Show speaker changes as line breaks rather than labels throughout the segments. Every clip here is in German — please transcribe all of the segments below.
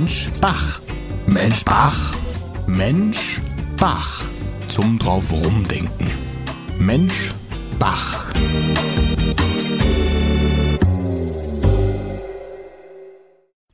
Mensch Bach. Mensch Bach. Mensch Bach. Zum drauf rumdenken. Mensch Bach.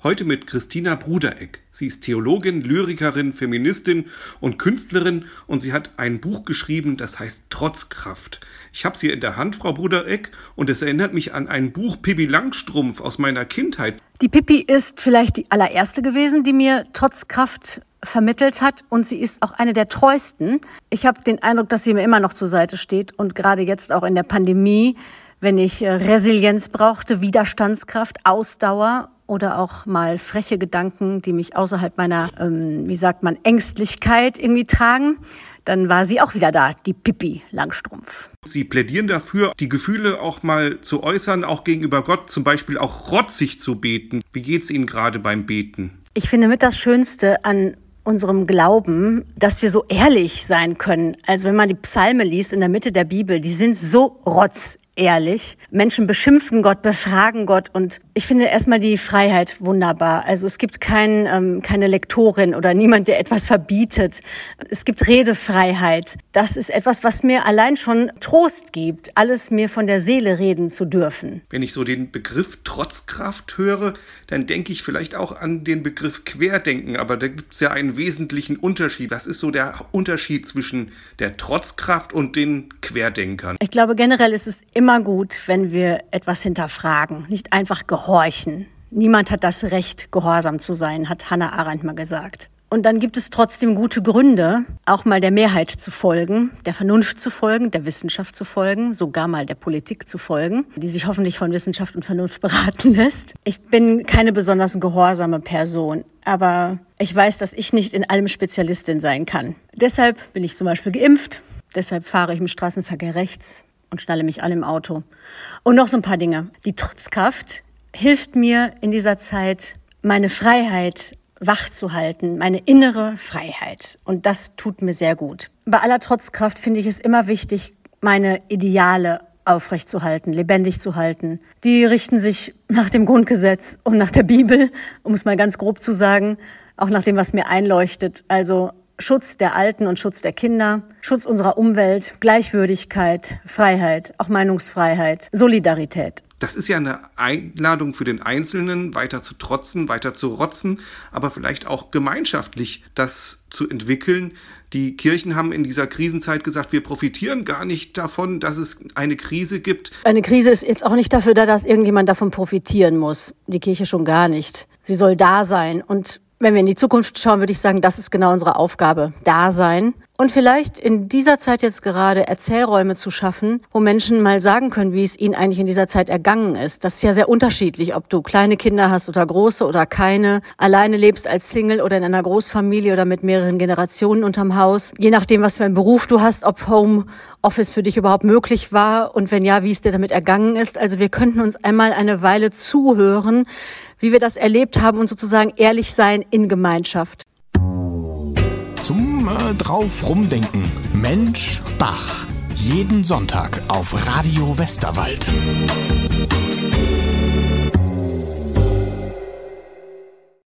Heute mit Christina Brudereck. Sie ist Theologin, Lyrikerin, Feministin und Künstlerin und sie hat ein Buch geschrieben, das heißt Trotzkraft. Ich habe sie in der Hand, Frau Brudereck, und es erinnert mich an ein Buch Pippi Langstrumpf aus meiner Kindheit.
Die Pippi ist vielleicht die allererste gewesen, die mir Trotzkraft vermittelt hat und sie ist auch eine der treuesten. Ich habe den Eindruck, dass sie mir immer noch zur Seite steht und gerade jetzt auch in der Pandemie, wenn ich äh, Resilienz brauchte, Widerstandskraft, Ausdauer oder auch mal freche Gedanken, die mich außerhalb meiner, ähm, wie sagt man, Ängstlichkeit irgendwie tragen, dann war sie auch wieder da, die Pippi Langstrumpf.
Sie plädieren dafür, die Gefühle auch mal zu äußern, auch gegenüber Gott, zum Beispiel auch rotzig zu beten. Wie geht es Ihnen gerade beim Beten?
Ich finde mit das Schönste an unserem Glauben, dass wir so ehrlich sein können. Also wenn man die Psalme liest in der Mitte der Bibel, die sind so rotz ehrlich. Menschen beschimpfen Gott, befragen Gott und ich finde erstmal die Freiheit wunderbar. Also es gibt kein, ähm, keine Lektorin oder niemand, der etwas verbietet. Es gibt Redefreiheit. Das ist etwas, was mir allein schon Trost gibt, alles mir von der Seele reden zu dürfen.
Wenn ich so den Begriff Trotzkraft höre, dann denke ich vielleicht auch an den Begriff Querdenken, aber da gibt es ja einen wesentlichen Unterschied. Was ist so der Unterschied zwischen der Trotzkraft und den Querdenkern?
Ich glaube, generell ist es immer gut, wenn wir etwas hinterfragen, nicht einfach gehorchen. Niemand hat das Recht, gehorsam zu sein, hat Hannah Arendt mal gesagt. Und dann gibt es trotzdem gute Gründe, auch mal der Mehrheit zu folgen, der Vernunft zu folgen, der Wissenschaft zu folgen, sogar mal der Politik zu folgen, die sich hoffentlich von Wissenschaft und Vernunft beraten lässt. Ich bin keine besonders gehorsame Person, aber ich weiß, dass ich nicht in allem Spezialistin sein kann. Deshalb bin ich zum Beispiel geimpft, deshalb fahre ich im Straßenverkehr rechts und schnalle mich an im Auto. Und noch so ein paar Dinge. Die Trotzkraft hilft mir in dieser Zeit, meine Freiheit wach zu halten, meine innere Freiheit. Und das tut mir sehr gut. Bei aller Trotzkraft finde ich es immer wichtig, meine Ideale aufrechtzuhalten, lebendig zu halten. Die richten sich nach dem Grundgesetz und nach der Bibel, um es mal ganz grob zu sagen, auch nach dem, was mir einleuchtet. Also Schutz der Alten und Schutz der Kinder, Schutz unserer Umwelt, Gleichwürdigkeit, Freiheit, auch Meinungsfreiheit, Solidarität.
Das ist ja eine Einladung für den Einzelnen, weiter zu trotzen, weiter zu rotzen, aber vielleicht auch gemeinschaftlich das zu entwickeln. Die Kirchen haben in dieser Krisenzeit gesagt, wir profitieren gar nicht davon, dass es eine Krise gibt.
Eine Krise ist jetzt auch nicht dafür da, dass irgendjemand davon profitieren muss. Die Kirche schon gar nicht. Sie soll da sein und wenn wir in die Zukunft schauen, würde ich sagen, das ist genau unsere Aufgabe. Da sein und vielleicht in dieser Zeit jetzt gerade Erzählräume zu schaffen, wo Menschen mal sagen können, wie es ihnen eigentlich in dieser Zeit ergangen ist. Das ist ja sehr unterschiedlich, ob du kleine Kinder hast oder große oder keine, alleine lebst als Single oder in einer Großfamilie oder mit mehreren Generationen unterm Haus. Je nachdem, was für einen Beruf du hast, ob Home Office für dich überhaupt möglich war und wenn ja, wie es dir damit ergangen ist. Also wir könnten uns einmal eine Weile zuhören, wie wir das erlebt haben und sozusagen ehrlich sein in Gemeinschaft
zum äh, drauf rumdenken. Mensch Bach. Jeden Sonntag auf Radio Westerwald.